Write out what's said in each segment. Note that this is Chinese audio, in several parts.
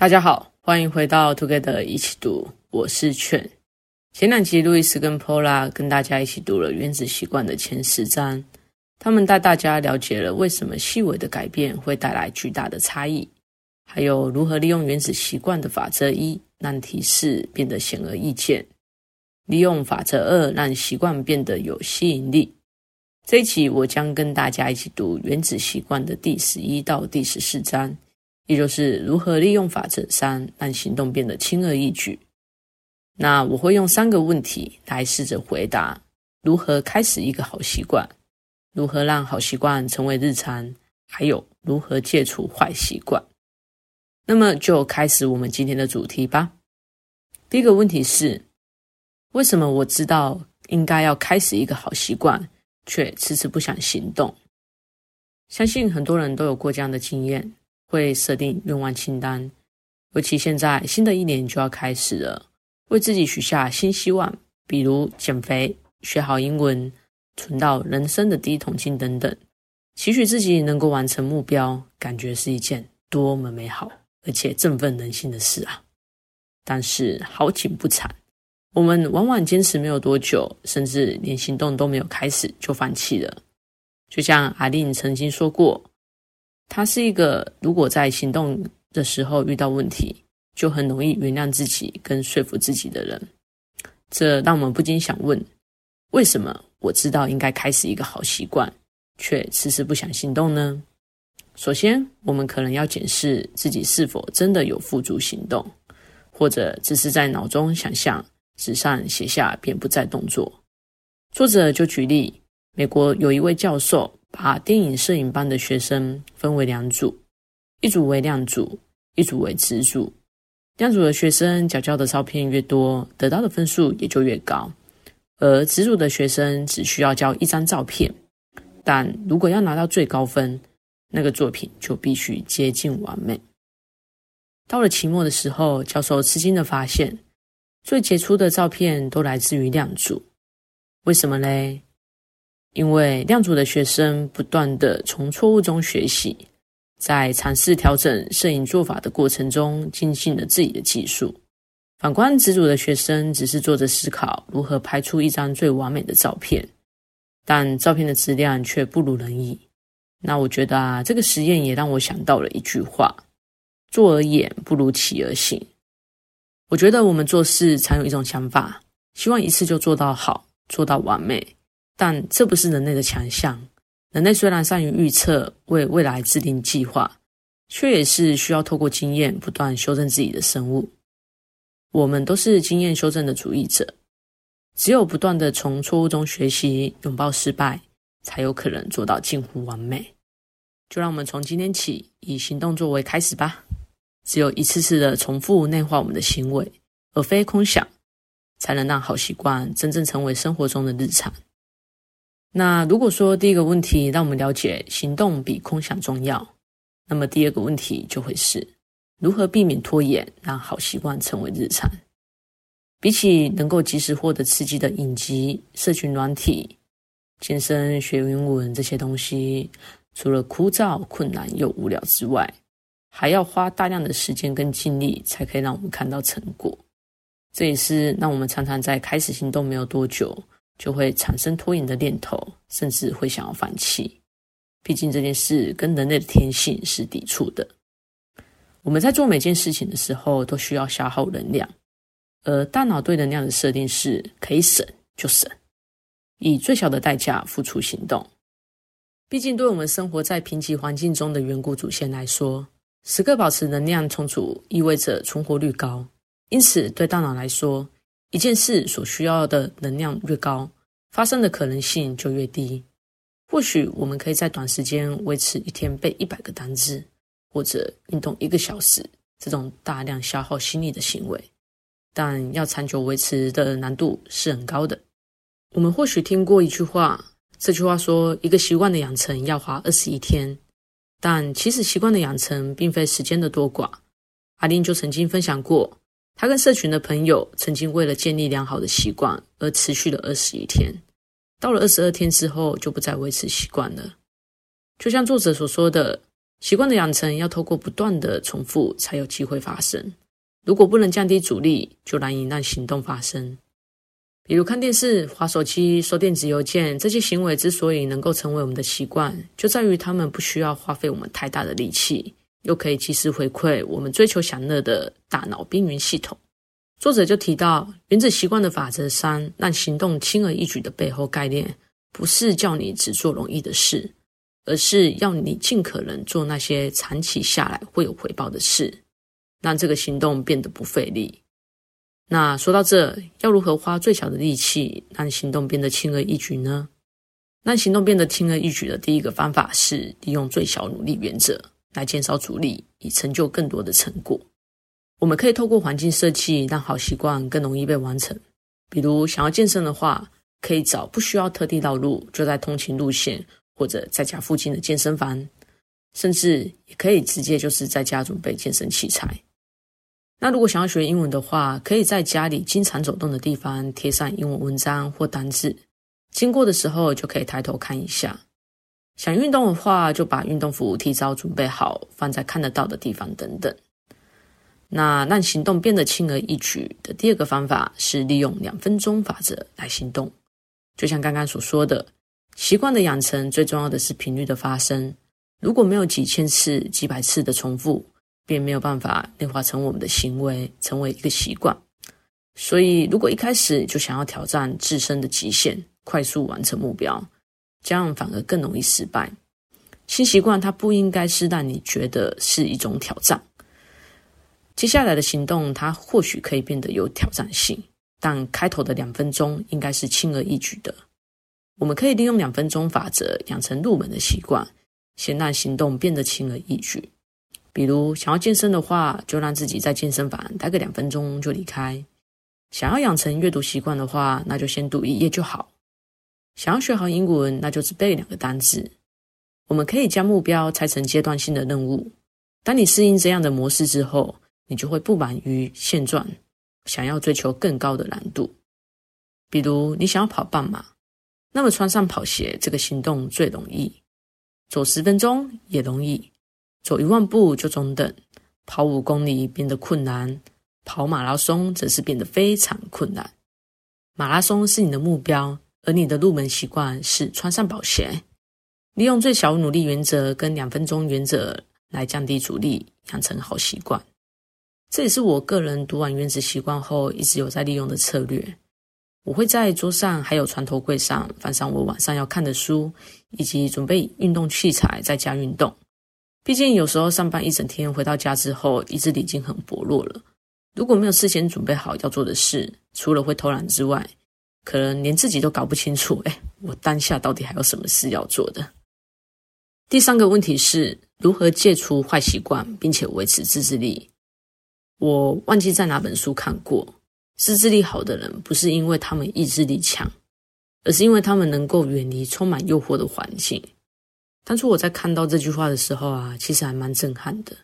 大家好，欢迎回到 Together 一起读，我是劝。前两集路易斯跟 Paula 跟大家一起读了《原子习惯》的前十章，他们带大家了解了为什么细微的改变会带来巨大的差异，还有如何利用原子习惯的法则一，让提示变得显而易见；利用法则二，让习惯变得有吸引力。这一集我将跟大家一起读《原子习惯》的第十一到第十四章，也就是如何利用法则三，让行动变得轻而易举。那我会用三个问题来试着回答：如何开始一个好习惯？如何让好习惯成为日常？还有如何戒除坏习惯？那么就开始我们今天的主题吧。第一个问题是：为什么我知道应该要开始一个好习惯？却迟迟不想行动。相信很多人都有过这样的经验，会设定愿望清单，尤其现在新的一年就要开始了，为自己许下新希望，比如减肥、学好英文、存到人生的第一桶金等等，期许自己能够完成目标，感觉是一件多么美好而且振奋人心的事啊！但是好景不长。我们往往坚持没有多久，甚至连行动都没有开始就放弃了。就像阿玲曾经说过，他是一个如果在行动的时候遇到问题，就很容易原谅自己跟说服自己的人。这让我们不禁想问：为什么我知道应该开始一个好习惯，却迟迟不想行动呢？首先，我们可能要检视自己是否真的有付诸行动，或者只是在脑中想象。纸上写下便不再动作。作者就举例，美国有一位教授把电影摄影班的学生分为两组，一组为亮组，一组为直组。亮组的学生缴交的照片越多，得到的分数也就越高；而直组的学生只需要交一张照片，但如果要拿到最高分，那个作品就必须接近完美。到了期末的时候，教授吃惊的发现。最杰出的照片都来自于亮组，为什么嘞？因为量组的学生不断地从错误中学习，在尝试调整摄影做法的过程中，精进了自己的技术。反观子组的学生，只是坐着思考如何拍出一张最完美的照片，但照片的质量却不如人意。那我觉得啊，这个实验也让我想到了一句话：坐而演，不如起而行。我觉得我们做事常有一种想法，希望一次就做到好，做到完美。但这不是人类的强项。人类虽然善于预测，为未来制定计划，却也是需要透过经验不断修正自己的生物。我们都是经验修正的主义者，只有不断地从错误中学习，拥抱失败，才有可能做到近乎完美。就让我们从今天起，以行动作为开始吧。只有一次次的重复内化我们的行为，而非空想，才能让好习惯真正成为生活中的日常。那如果说第一个问题让我们了解行动比空想重要，那么第二个问题就会是如何避免拖延，让好习惯成为日常。比起能够及时获得刺激的影集、社群软体、健身、学英文这些东西，除了枯燥、困难又无聊之外，还要花大量的时间跟精力，才可以让我们看到成果。这也是让我们常常在开始行动没有多久，就会产生拖延的念头，甚至会想要放弃。毕竟这件事跟人类的天性是抵触的。我们在做每件事情的时候，都需要消耗能量，而大脑对能量的设定是可以省就省，以最小的代价付出行动。毕竟，对我们生活在贫瘠环境中的远古祖先来说，时刻保持能量充足，意味着存活率高。因此，对大脑来说，一件事所需要的能量越高，发生的可能性就越低。或许我们可以在短时间维持一天背一百个单字，或者运动一个小时，这种大量消耗心力的行为，但要长久维持的难度是很高的。我们或许听过一句话，这句话说，一个习惯的养成要花二十一天。但其实习惯的养成并非时间的多寡。阿丁就曾经分享过，他跟社群的朋友曾经为了建立良好的习惯而持续了二十一天，到了二十二天之后就不再维持习惯了。就像作者所说的，习惯的养成要透过不断的重复才有机会发生。如果不能降低阻力，就难以让行动发生。比如看电视、滑手机、收电子邮件，这些行为之所以能够成为我们的习惯，就在于他们不需要花费我们太大的力气，又可以及时回馈我们追求享乐的大脑边缘系统。作者就提到，原子习惯的法则三，让行动轻而易举的背后概念，不是叫你只做容易的事。而是要你尽可能做那些长期下来会有回报的事，让这个行动变得不费力。那说到这，要如何花最小的力气让行动变得轻而易举呢？让行动变得轻而易举的第一个方法是利用最小努力原则来减少阻力，以成就更多的成果。我们可以透过环境设计，让好习惯更容易被完成。比如想要健身的话，可以找不需要特地绕路，就在通勤路线。或者在家附近的健身房，甚至也可以直接就是在家准备健身器材。那如果想要学英文的话，可以在家里经常走动的地方贴上英文文章或单字，经过的时候就可以抬头看一下。想运动的话，就把运动服提早准备好，放在看得到的地方等等。那让行动变得轻而易举的第二个方法是利用两分钟法则来行动，就像刚刚所说的。习惯的养成最重要的是频率的发生。如果没有几千次、几百次的重复，便没有办法内化成我们的行为，成为一个习惯。所以，如果一开始就想要挑战自身的极限，快速完成目标，这样反而更容易失败。新习惯它不应该是让你觉得是一种挑战。接下来的行动，它或许可以变得有挑战性，但开头的两分钟应该是轻而易举的。我们可以利用两分钟法则养成入门的习惯，先让行动变得轻而易举。比如想要健身的话，就让自己在健身房待个两分钟就离开；想要养成阅读习惯的话，那就先读一页就好；想要学好英文，那就只背两个单词。我们可以将目标拆成阶段性的任务。当你适应这样的模式之后，你就会不满于现状，想要追求更高的难度。比如你想要跑半马。那么穿上跑鞋这个行动最容易，走十分钟也容易，走一万步就中等，跑五公里变得困难，跑马拉松则是变得非常困难。马拉松是你的目标，而你的入门习惯是穿上跑鞋，利用最小努力原则跟两分钟原则来降低阻力，养成好习惯。这也是我个人读完《原子习惯》后一直有在利用的策略。我会在桌上还有床头柜上放上我晚上要看的书，以及准备运动器材，在家运动。毕竟有时候上班一整天，回到家之后意志力已经很薄弱了。如果没有事先准备好要做的事，除了会偷懒之外，可能连自己都搞不清楚，哎，我当下到底还有什么事要做的？第三个问题是如何戒除坏习惯，并且维持自制力。我忘记在哪本书看过。自制力好的人，不是因为他们意志力强，而是因为他们能够远离充满诱惑的环境。当初我在看到这句话的时候啊，其实还蛮震撼的，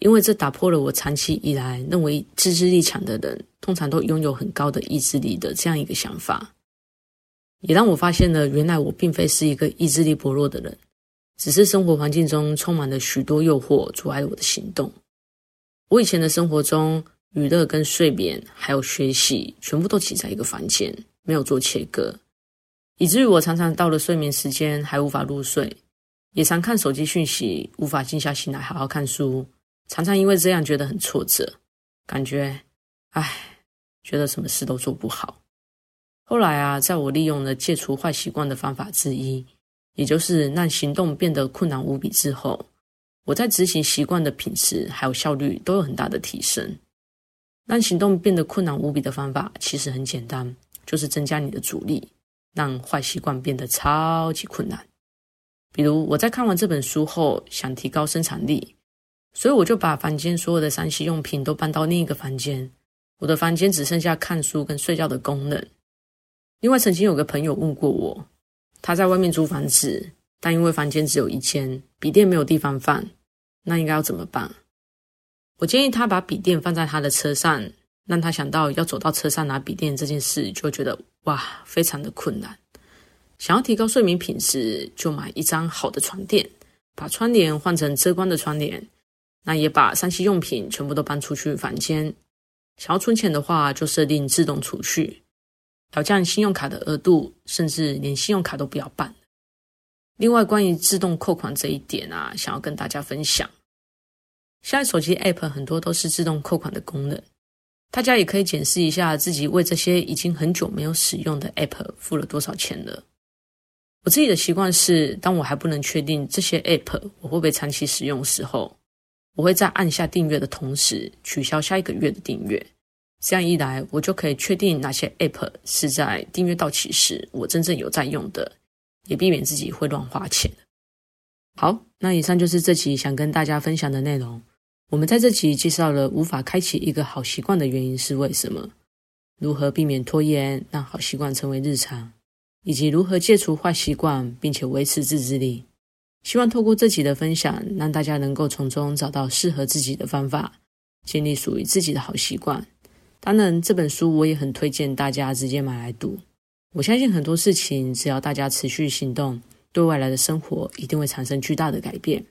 因为这打破了我长期以来认为自制力强的人通常都拥有很高的意志力的这样一个想法，也让我发现了原来我并非是一个意志力薄弱的人，只是生活环境中充满了许多诱惑，阻碍了我的行动。我以前的生活中，娱乐跟睡眠还有学习，全部都挤在一个房间，没有做切割，以至于我常常到了睡眠时间还无法入睡，也常看手机讯息，无法静下心来好好看书，常常因为这样觉得很挫折，感觉，唉，觉得什么事都做不好。后来啊，在我利用了戒除坏习惯的方法之一，也就是让行动变得困难无比之后，我在执行习惯的品质还有效率都有很大的提升。让行动变得困难无比的方法其实很简单，就是增加你的阻力，让坏习惯变得超级困难。比如我在看完这本书后，想提高生产力，所以我就把房间所有的三 C 用品都搬到另一个房间，我的房间只剩下看书跟睡觉的功能。另外，曾经有个朋友问过我，他在外面租房子，但因为房间只有一间，笔电没有地方放，那应该要怎么办？我建议他把笔电放在他的车上，让他想到要走到车上拿笔电这件事，就觉得哇，非常的困难。想要提高睡眠品质，就买一张好的床垫，把窗帘换成遮光的窗帘，那也把三 C 用品全部都搬出去房间。想要存钱的话，就设定自动储蓄，调降信用卡的额度，甚至连信用卡都不要办。另外，关于自动扣款这一点啊，想要跟大家分享。现在手机 App 很多都是自动扣款的功能，大家也可以检视一下自己为这些已经很久没有使用的 App 付了多少钱了。我自己的习惯是，当我还不能确定这些 App 我会不会长期使用时候，我会在按下订阅的同时取消下一个月的订阅。这样一来，我就可以确定哪些 App 是在订阅到期时我真正有在用的。也避免自己会乱花钱。好，那以上就是这集想跟大家分享的内容。我们在这集介绍了无法开启一个好习惯的原因是为什么，如何避免拖延，让好习惯成为日常，以及如何戒除坏习惯并且维持自制力。希望透过这集的分享，让大家能够从中找到适合自己的方法，建立属于自己的好习惯。当然，这本书我也很推荐大家直接买来读。我相信很多事情，只要大家持续行动，对未来的生活一定会产生巨大的改变。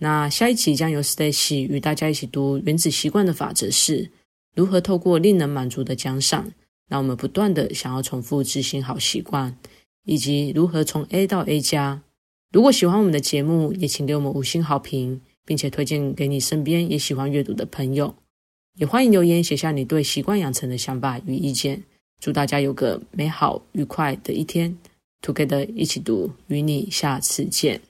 那下一集将由 Stacy 与大家一起读《原子习惯的法则》是如何透过令人满足的奖赏，让我们不断的想要重复执行好习惯，以及如何从 A 到 A 加。如果喜欢我们的节目，也请给我们五星好评，并且推荐给你身边也喜欢阅读的朋友。也欢迎留言写下你对习惯养成的想法与意见。祝大家有个美好愉快的一天，Together 一起读，与你下次见。